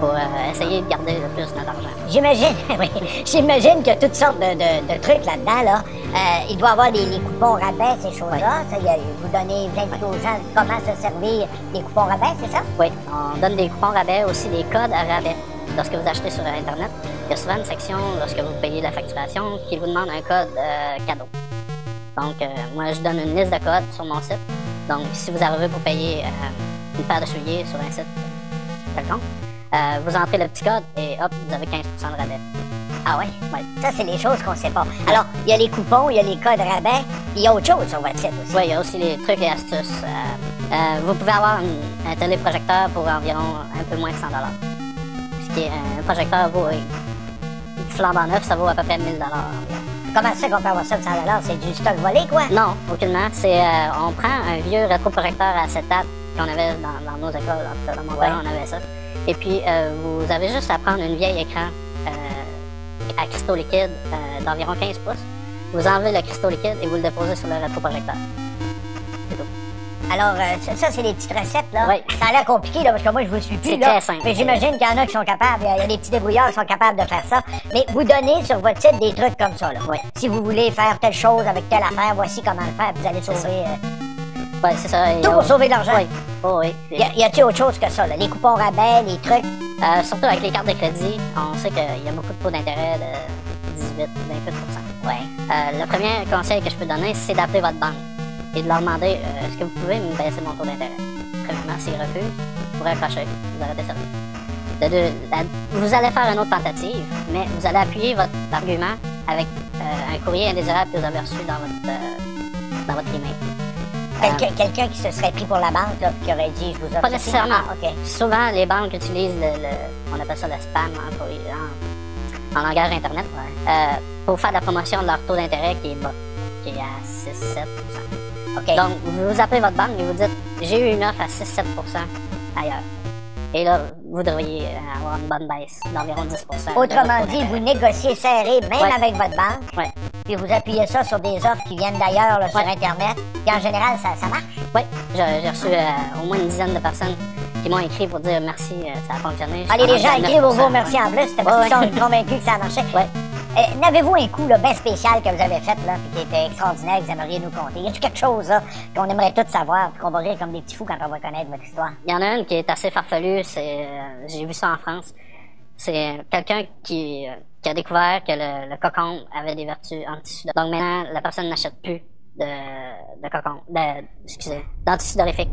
pour euh, essayer de garder le plus notre argent. J'imagine, oui, j'imagine qu'il y a toutes sortes de, de- de trucs là-dedans, là. Euh, il doit y avoir des, coupons rabais, ces choses-là. Vous donnez, vous indiquez aux gens comment se servir des coupons rabais, c'est ça? Oui, on donne des coupons rabais, aussi des codes à rabais. Lorsque vous achetez sur Internet, il y a souvent une section, lorsque vous payez la facturation, qui vous demande un code euh, cadeau. Donc, euh, moi, je donne une liste de codes sur mon site. Donc, si vous arrivez pour payer euh, une paire de souliers sur un site quelconque, euh, vous entrez le petit code et hop, vous avez 15% de rabais. Ah ouais? Ouais. Ça, c'est les choses qu'on sait pas. Alors, il y a les coupons, il y a les codes rabais, il y a autre chose sur votre site aussi. Oui, il y a aussi les trucs et astuces. Euh, euh, vous pouvez avoir un, téléprojecteur pour environ un peu moins de 100 Ce qui est un projecteur vaut, euh, flambant neuf, ça vaut à peu près 1000 Comment ça qu'on peut avoir ça de 100 C'est du stock volé, quoi? Non, aucunement. C'est, euh, on prend un vieux rétroprojecteur à acétate qu'on avait dans, dans nos écoles. En tout cas, dans mon Ouais. on avait ça. Et puis, euh, vous avez juste à prendre une vieille écran euh, à cristaux liquides d'environ 15 pouces. Vous enlevez le cristaux liquide et vous le déposez sur le rétroprojecteur. Alors, euh, ça, c'est des petites recettes, là. Oui. Ça a l'air compliqué, là, parce que moi, je vous suis plus, C'est là. très simple. Mais j'imagine qu'il y en a qui sont capables, il y a des petits débrouillards qui sont capables de faire ça. Mais vous donnez sur votre site des trucs comme ça, là. Oui. Si vous voulez faire telle chose avec telle affaire, voici comment le faire, vous allez sauver... euh, Ouais, c'est ça. Tout pour on- sauver de l'argent. Oui. Oh, oui. Y a- y a-t-il autre chose que ça, là? Les coupons rabais, les trucs? Euh, surtout avec les cartes de crédit, on sait qu'il y a beaucoup de taux d'intérêt de 18, 28% Ouais. Euh, Le premier conseil que je peux donner, c'est d'appeler votre banque et de leur demander euh, est-ce que vous pouvez me baisser mon taux d'intérêt? Premièrement, s'ils refusent, vous raccrochez, vous arrêtez service. De deux, la- vous allez faire une autre tentative, mais vous allez appuyer votre argument avec euh, un courrier indésirable que vous avez reçu dans votre, euh, dans votre email. Quelqu'un qui se serait pris pour la banque, là, qui aurait dit, je vous offre Pas nécessairement. Ah, OK. Souvent, les banques utilisent le, le- on appelle ça le spam hein, pour- en, en langage Internet pour faire de la promotion de leur taux d'intérêt qui est bas, qui est à 6-7 OK. Donc, vous appelez votre banque et vous dites j'ai eu une offre à 6-7% ailleurs. Et là, vous devriez euh, avoir une bonne baisse d'environ 10 de votre Autrement dit, vous négociez serré, même Ouais. avec votre banque, Ouais. puis vous appuyez ça sur des offres qui viennent d'ailleurs là, sur Ouais. Internet, puis en général, ça, ça marche. Oui, j'ai reçu euh, au moins une dizaine de personnes qui m'ont écrit pour dire merci, euh, ça a fonctionné. Allez, les gens écrivent vos 9%, remercier ouais. en plus, c'était parce Ouais, qu'ils ouais. sont convaincus que ça a marché. Ouais. Euh, N'avez-vous un coup là, bien spécial que vous avez fait, là, puis qui était extraordinaire, que vous aimeriez nous conter? Y a-t-il quelque chose là, qu'on aimerait tous savoir, puis qu'on va rire comme des petits fous quand on va connaître votre histoire? Il y en a une qui est assez farfelue, c'est euh, j'ai vu ça en France. C'est quelqu'un qui, euh, qui a découvert que le, cocon avait des vertus antisudorifiques. Donc maintenant, la personne n'achète plus de, cocon, de, excusez, d'antisudorifique.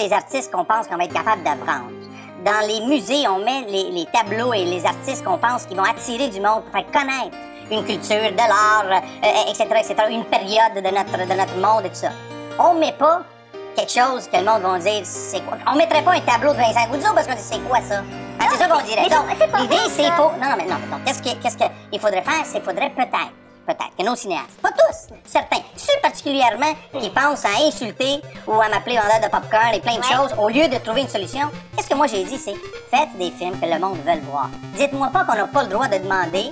Les artistes qu'on pense qu'on va être capable de vendre. Dans les musées, on met les, les tableaux et les artistes qu'on pense qui vont attirer du monde pour faire connaître une culture, de l'art, euh, etc., etc., une période de notre, de notre monde et tout ça. On met pas quelque chose que le monde va dire, c'est quoi? On mettrait pas un tableau de Vincent Goudzot parce qu'on dit, c'est quoi ça? Ah, c'est ça qu'on dirait. Donc, l'idée, c'est faut. Non, non, mais non. Donc, qu'est-ce qu'il faudrait faire? C'est qu'il faudrait peut-être, peut-être, que nos cinéastes, pas tous, certains, ceux particulièrement qui pensent à insulter ou à m'appeler vendeur de popcorn et plein de Ouais. choses, au lieu de trouver une solution, qu'est-ce que moi j'ai dit? C'est faites des films que le monde veut voir. Dites-moi pas qu'on n'a pas le droit de demander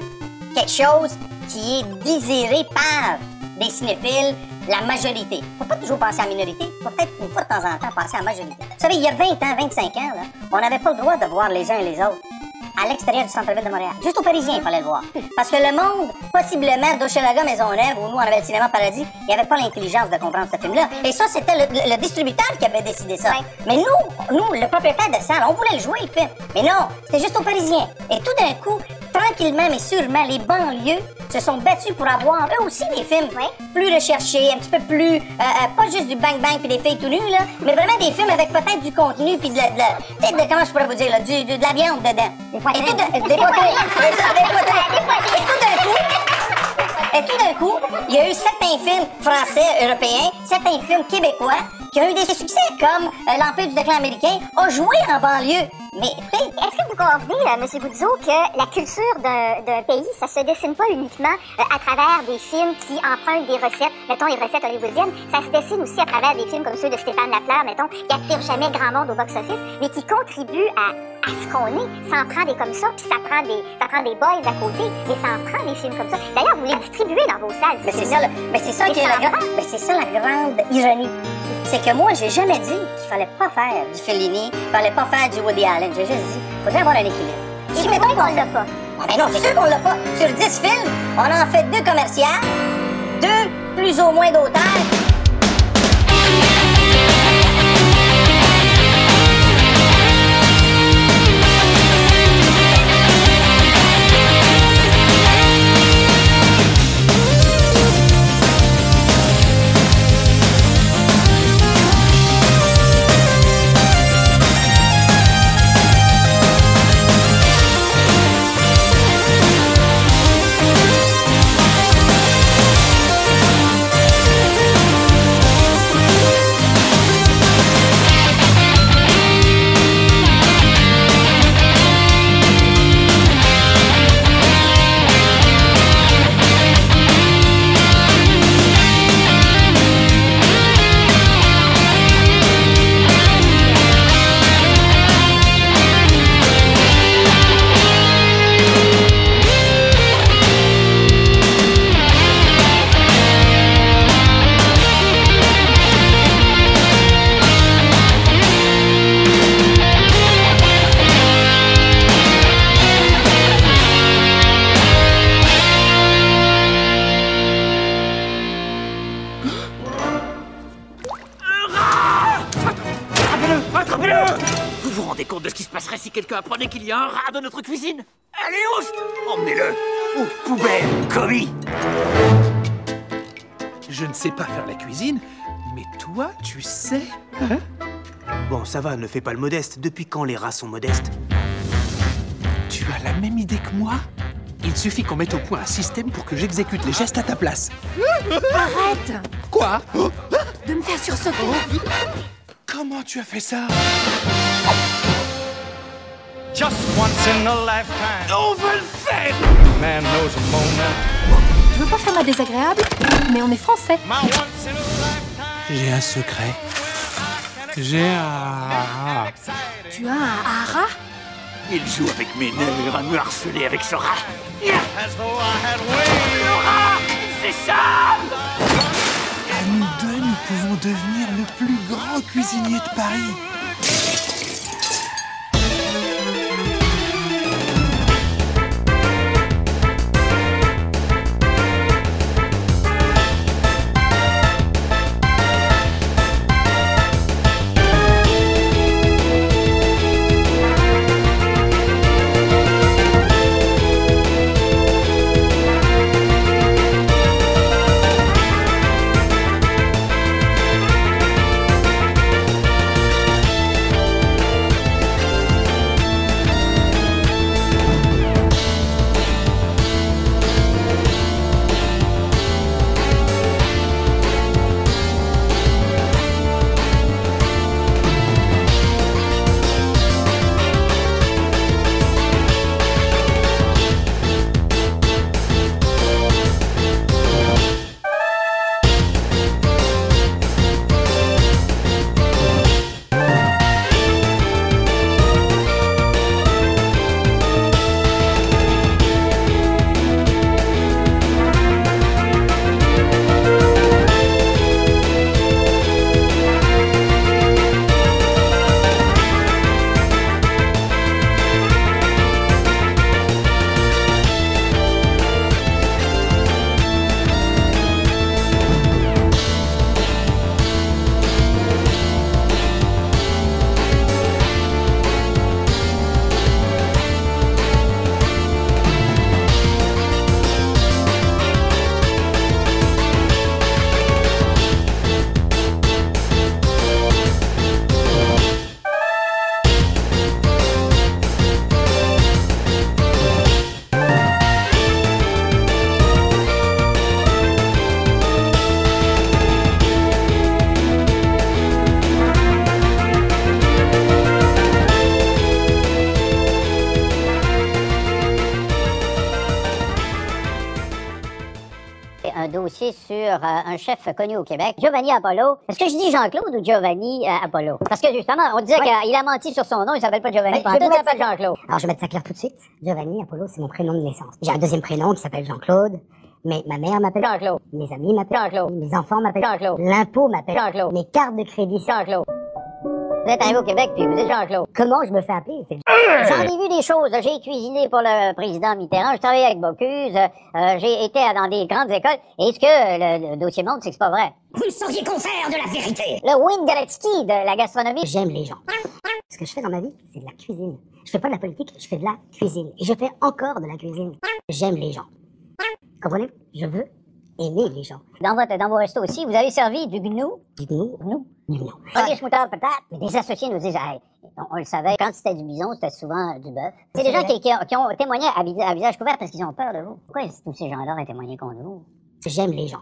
quelque chose qui est désiré par des cinéphiles, la majorité. Faut pas toujours penser à la minorité, faut peut-être une fois de temps en temps penser à la majorité. Vous savez, il y a 20 ans, 25 ans, là, on n'avait pas le droit de voir les uns et les autres à l'extérieur du centre-ville de Montréal. Juste aux Parisiens, il fallait le voir. Parce que le monde, possiblement, d'Hochelaga, Maisonneuve, où nous, on avait le cinéma Paradis, il n'y avait pas l'intelligence de comprendre ce film-là. Et ça, c'était le, le- le distributeur qui avait décidé ça. Mais nous, nous, le propriétaire de salle, on voulait le jouer, le film. Mais non, c'était juste aux Parisiens. Et tout d'un coup, tranquillement mais sûrement, les banlieues se sont battus pour avoir eux aussi des films plus recherchés, un petit peu plus, euh, euh, pas juste du bang bang puis des filles tout nus là, mais vraiment des films avec peut-être du contenu puis de la, de la- peut-être de comment je pourrais vous dire là, du, de la viande dedans. Des poitrines. Et tout d'un coup, et tout d'un coup, il y a eu certains films français, européens, certains films québécois qui ont eu des succès, comme euh, L'Empire du déclin américain a joué en banlieue. Mais Est-ce que vous convenez, euh, M. Goudzo, que la culture d'un d'un pays, ça se dessine pas uniquement euh, à travers des films qui empruntent des recettes, mettons les recettes hollywoodiennes, ça se dessine aussi à travers des films comme ceux de Stéphane Lafleur, mettons, qui attirent jamais grand monde au box-office, mais qui contribuent à, à ce qu'on est. Ça en prend des comme ça, puis ça prend des, ça prend des boys à côté, mais ça en prend des films comme ça. D'ailleurs, vous les distribuez dans vos salles. Mais ces c'est ça, le- mais c'est ça qui est la ça mais c'est la grande ironie. C'est que moi, j'ai jamais dit qu'il fallait pas faire du Fellini, qu'il fallait pas faire du Woody Allen. J'ai juste dit, faudrait avoir un équilibre. Et Si, pourquoi mettons, on l'a pas? Ah ben non, c'est sûr qu'on l'a pas. Sur 10 films, on en fait deux commerciales, deux plus ou moins d'auteurs. Fais pas le modeste. Depuis quand les rats sont modestes? Tu as la même idée que moi? Il suffit qu'on mette au point un système pour que j'exécute les gestes à ta place. Arrête Quoi? De me faire sursauter. Comment tu as fait ça? Just once in a lifetime, On va le faire man knows a moment. Je veux pas faire ma désagréable, mais on est français. My once in a lifetime. J'ai un secret. J'ai un... Tu as un hara? Il joue avec mes nerfs à me harceler avec ce rat. C'est ça À nous deux, nous pouvons devenir le plus grand cuisinier de Paris. Sur euh, un chef connu au Québec, Giovanni Apollo. Est-ce que je dis Jean-Claude ou Giovanni euh, Apollo? Parce que justement, on disait qu'il a menti sur son nom, il s'appelle pas Giovanni, Ouais, il s'appelle Jean-Claude. Alors, je vais mettre ça clair tout de suite. Giovanni Apollo, c'est mon prénom de naissance. J'ai un deuxième prénom qui s'appelle Jean-Claude. Mais ma mère m'appelle Jean-Claude. Mes amis m'appellent Jean-Claude. Mes enfants m'appellent Jean-Claude. L'impôt m'appelle Jean-Claude. Mes cartes de crédit. Jean-Claude. Vous êtes arrivé au Québec, puis vous êtes Jean-Claude. Comment je me fais appeler? J'en ai vu des choses. J'ai cuisiné pour le président Mitterrand. Je travaillé avec Bocuse. euh, j'ai été dans des grandes écoles. Et ce que le, le dossier montre, c'est que c'est pas vrai? Vous ne sauriez qu'on faire de la vérité. Le Wayne Gretzky de la gastronomie. J'aime les gens. Ce que je fais dans ma vie, c'est de la cuisine. Je fais pas de la politique, je fais de la cuisine. Et je fais encore de la cuisine. J'aime les gens. Comprenez Je veux aimer les gens. Dans, votre, dans vos restos aussi, vous avez servi du gnou? Dites-nous. Gnou. Du non. Pas des moutarde peut-être, mais des associés nous disent, Hey, on, on le savait, quand c'était du bison, c'était souvent du bœuf. C'est des gens qui, qui ont, qui ont témoigné à, à visage couvert parce qu'ils ont peur de vous. Pourquoi tous ces gens-là ont témoigné contre vous? J'aime les gens.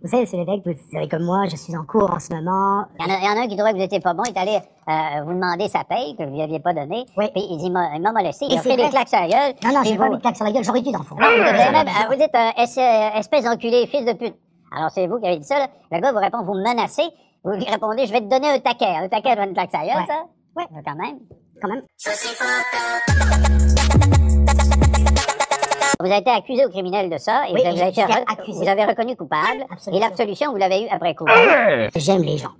Vous savez, monsieur l'évêque, vous savez comme moi, je suis en cours en ce moment. Il y, en a, il y en a un qui trouvait que vous étiez pas bon, il est allé euh, vous demander sa paye, que vous lui aviez pas donné. Oui. Puis il dit, il m'a il m'a molesté, il a c'est fait des claques sur la gueule. Non, non, j'ai pas vous- mis de claque sur la gueule, j'aurais dû d'enfant. Non, vous, avez même, euh, vous dites euh, es- espèce d'enculé, fils de pute. Alors c'est vous qui avez dit ça, là. Le gars vous répond, vous me menacez. Vous lui répondez, je vais te donner un taquet. Un taquet, une claque sur la gueule, Ouais. ça? Ouais. Mais Quand même. Quand même. Vous avez été accusé au criminel de ça et Oui, vous, avez été j'étais re- accusé. vous avez reconnu coupable Absolument. et l'absolution, vous l'avez eu après coup. J'aime les gens.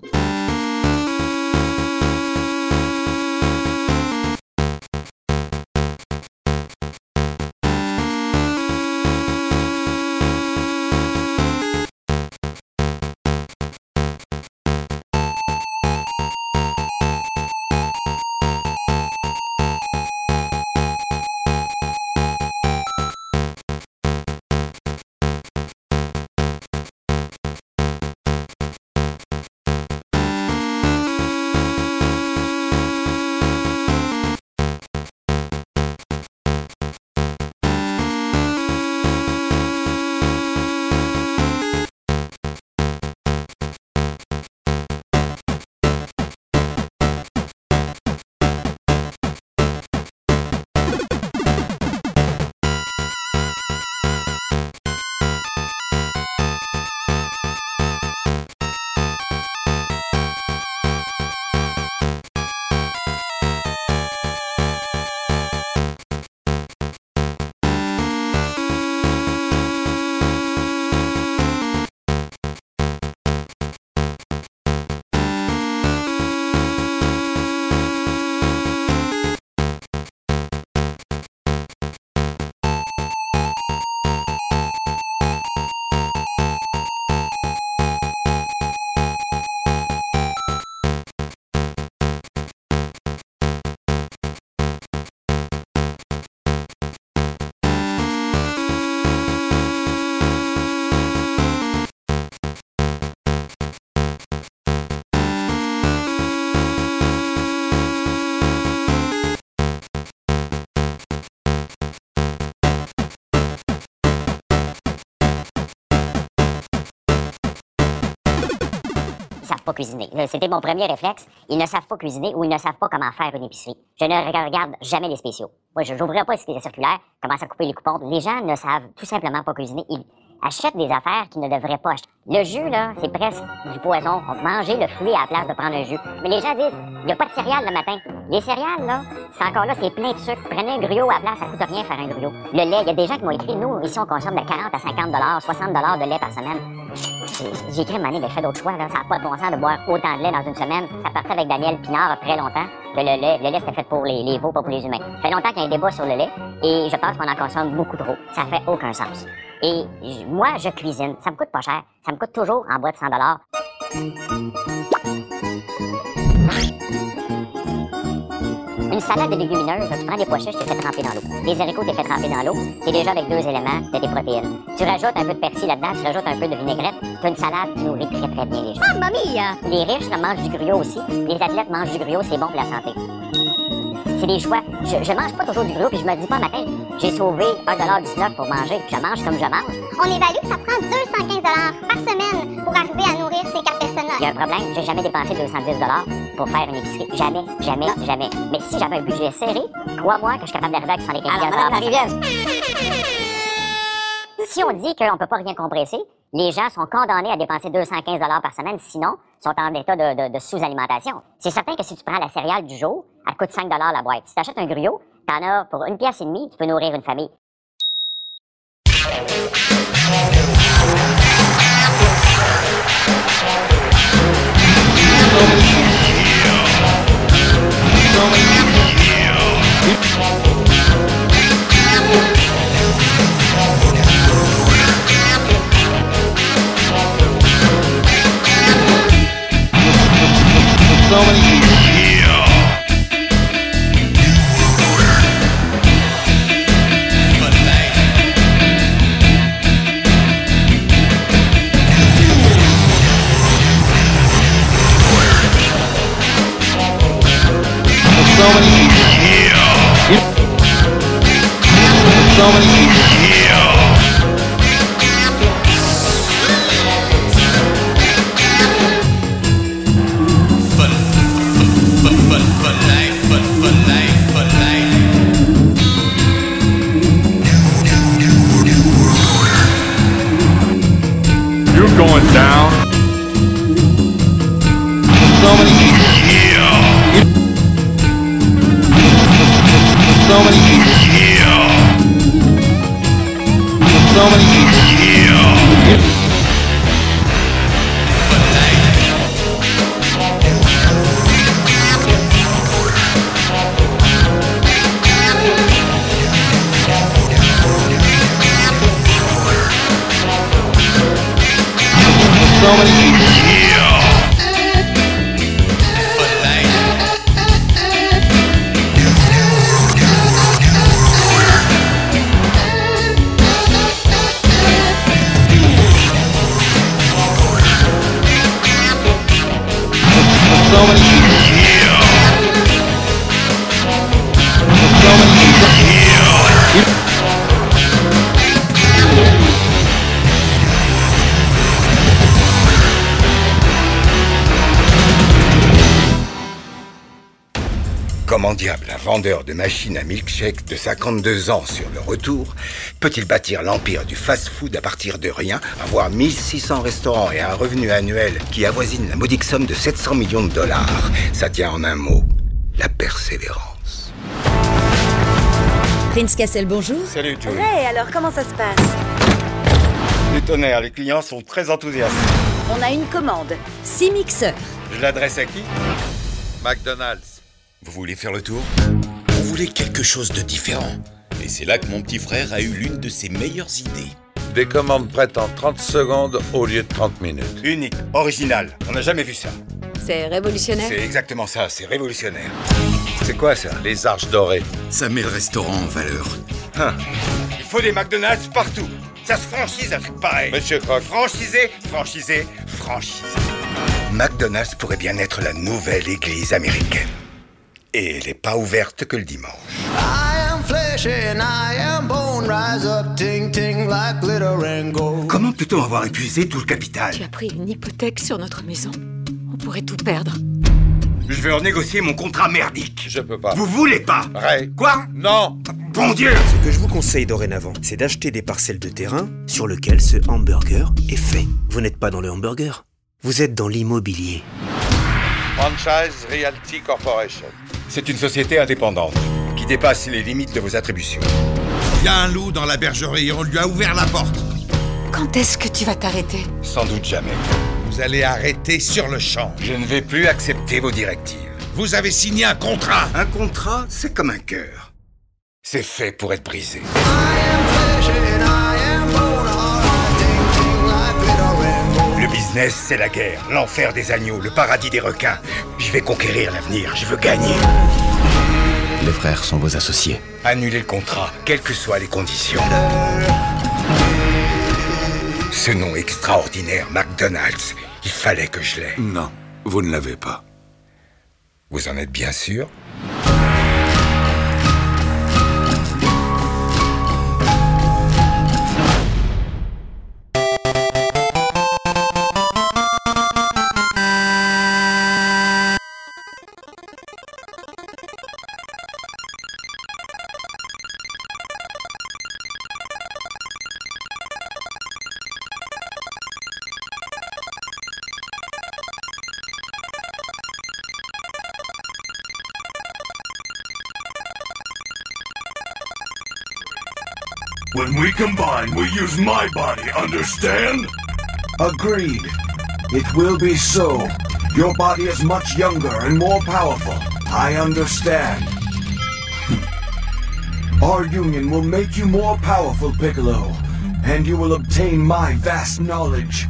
Savent pas cuisiner. Euh, C'était mon premier réflexe. Ils ne savent pas cuisiner ou ils ne savent pas comment faire une épicerie. Je ne regarde jamais les spéciaux. Moi, je n'ouvrirai pas les circulaires, commence à couper les coupons. Les gens ne savent tout simplement pas cuisiner. Ils achètent des affaires qu'ils ne devraient pas acheter. Le jus, là, c'est presque du poison. On peut manger le fruit à la place de prendre un jus. Mais les gens disent, il n'y a pas de céréales le matin. Les céréales, là, c'est encore là, c'est plein de sucre. Prenez un gruau à la place, ça coûte rien faire un gruau. Le lait, il y a des gens qui m'ont écrit, nous, ici, on consomme de 40 à 50 60 de lait par semaine. J'ai- écrit année, mais fais d'autres choix, là. Ça n'a pas de bon sens de boire autant de lait dans une semaine. Ça partait avec Daniel Pinard très longtemps que le lait, le lait c'était fait pour les, les veaux, pas pour les humains. Ça fait longtemps qu'il y a un débat sur le lait et je pense qu'on en consomme beaucoup trop. Ça fait aucun sens. Et moi, je cuisine. Ça me coûte pas cher. Ça me coûte toujours en bas de 100 Une salade de légumineuses, tu prends des pois chiches, tu les fais tremper dans l'eau. Des haricots, tu les fais tremper dans l'eau. T'es déjà avec deux éléments, t'as tes protéines. Tu rajoutes un peu de persil là-dedans, tu rajoutes un peu de vinaigrette. T'as une salade qui nourrit très très bien les gens. Mamma mia! Les riches là, mangent du gruau aussi. Les athlètes mangent du gruau, c'est bon pour la santé. C'est des choix. Je, je mange pas toujours du gruau, puis je me dis pas matin, j'ai sauvé 1,19$ pour manger. Je mange comme je mange. On évalue que ça prend 215 par semaine pour arriver à nourrir ces quatre personnes-là. Il y a un problème, j'ai jamais dépensé 210$ pour faire une épicerie. Jamais, jamais, jamais. Mais si j'avais un budget serré, crois-moi que je suis capable d'arriver avec 75$. Alors, Madame Si on dit qu'on peut pas rien compresser, Les gens sont condamnés à dépenser 215 par semaine, sinon, sont en état de, de- de sous-alimentation. C'est certain que si tu prends la céréale du jour, elle coûte 5 la boîte. Si tu achètes un gruyot, t'en as pour une pièce et demie, tu peux nourrir une famille. so many people. You're going down. Vendeur de machines à milkshake de 52 ans sur le retour peut-il bâtir l'empire du fast-food à partir de rien, avoir 1600 restaurants et un revenu annuel qui avoisine la modique somme de 700 millions de dollars? Ça tient en un mot, la persévérance. Prince Castle, bonjour. Salut Joey. Ray, alors comment ça se passe? Du tonnerre, les clients sont très enthousiastes. On a une commande. Six mixeurs. Je l'adresse à qui? McDonald's. Vous voulez faire le tour? On voulait quelque chose de différent? Et c'est là que mon petit frère a eu l'une de ses meilleures idées. Des commandes prêtes en 30 secondes au lieu de 30 minutes. Unique, original, on n'a jamais vu ça. C'est révolutionnaire. C'est exactement ça, c'est révolutionnaire. C'est quoi ça Les arches dorées? Ça met le restaurant en valeur. Hein. Il faut des McDonald's partout. Ça se franchise un truc pareil. Monsieur Croc. Franchisé, franchisé, franchisé. McDonald's pourrait bien être la nouvelle église américaine. Et elle n'est pas ouverte que le dimanche. I am flesh and I am bone. Rise up, ting ting like glitter and gold. Comment peut-on avoir épuisé tout le capital Tu as pris une hypothèque sur notre maison. On pourrait tout perdre. Je vais renégocier mon contrat merdique. Je peux pas. Vous voulez pas Ray. Quoi Non Bon Dieu Ce que je vous conseille dorénavant, c'est d'acheter des parcelles de terrain sur lequel ce hamburger est fait. Vous n'êtes pas dans le hamburger, vous êtes dans l'immobilier. Franchise Realty Corporation. C'est une société indépendante qui dépasse les limites de vos attributions. Il y a un loup dans la bergerie, on lui a ouvert la porte. Quand est-ce que tu vas t'arrêter? Sans doute jamais. Vous allez arrêter sur le champ. Je ne vais plus accepter vos directives. Vous avez signé un contrat. Un contrat, c'est comme un cœur. C'est fait pour être brisé. Flesh business, c'est la guerre, l'enfer des agneaux, le paradis des requins. Je vais conquérir l'avenir, je veux gagner. Les frères sont vos associés. Annulez le contrat, quelles que soient les conditions. Ce nom extraordinaire, McDonald's, il fallait que je l'aie. Non, vous ne l'avez pas. Vous en êtes bien sûr? When we combine, we use my body, understand? Agreed. It will be so. Your body is much younger and more powerful. I understand. Our union will make you more powerful, Piccolo, and you will obtain my vast knowledge.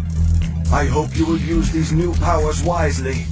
I hope you will use these new powers wisely.